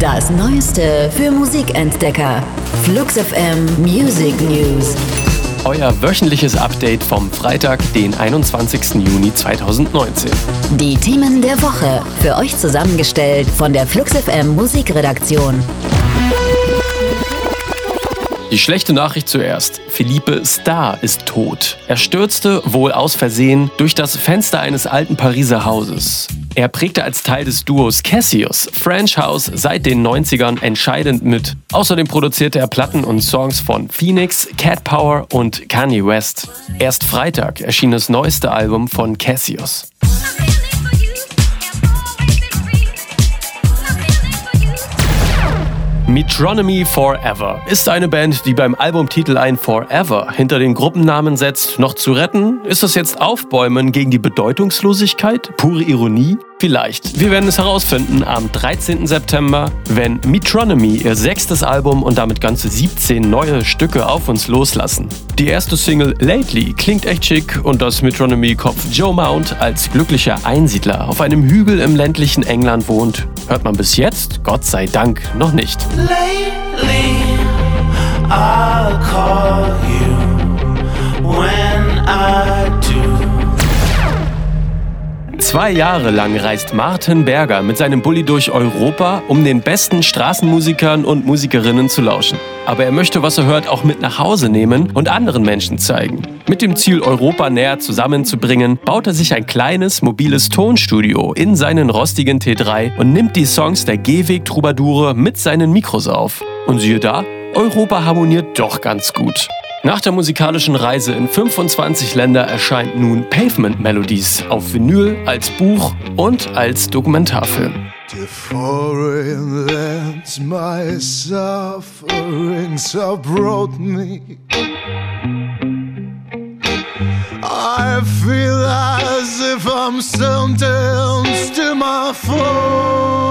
Das Neueste für Musikentdecker. Flux FM Music News. Euer wöchentliches Update vom Freitag, den 21. Juni 2019. Die Themen der Woche. Für euch zusammengestellt von der Flux FM Musikredaktion. Die schlechte Nachricht zuerst. Philippe Starr ist tot. Er stürzte, wohl aus Versehen, durch das Fenster eines alten Pariser Hauses. Er prägte als Teil des Duos Cassius French House seit den 90ern entscheidend mit. Außerdem produzierte er Platten und Songs von Phoenix, Cat Power und Kanye West. Erst Freitag erschien das neueste Album von Cassius. Metronomy Forever ist eine Band, die beim Albumtitel ein Forever hinter den Gruppennamen setzt. Noch zu retten? Ist das jetzt Aufbäumen gegen die Bedeutungslosigkeit? Pure Ironie? Vielleicht. Wir werden es herausfinden am 13. September, wenn Metronomy ihr sechstes Album und damit ganze 17 neue Stücke auf uns loslassen. Die erste Single Lately klingt echt schick und das Metronomy-Kopf Joe Mount als glücklicher Einsiedler auf einem Hügel im ländlichen England wohnt, hört man bis jetzt, Gott sei Dank, noch nicht. Lately, Zwei Jahre lang reist Martin Berger mit seinem Bulli durch Europa, um den besten Straßenmusikern und Musikerinnen zu lauschen. Aber er möchte, was er hört, auch mit nach Hause nehmen und anderen Menschen zeigen. Mit dem Ziel, Europa näher zusammenzubringen, baut er sich ein kleines, mobiles Tonstudio in seinen rostigen T3 und nimmt die Songs der Gehweg-Troubadoure mit seinen Mikros auf. Und siehe da, Europa harmoniert doch ganz gut. Nach der musikalischen Reise in 25 Länder erscheint nun Pavement Melodies auf Vinyl, als Buch und als Dokumentarfilm. To foreign lands my sufferings have brought me I feel as if I'm sentenced to my fall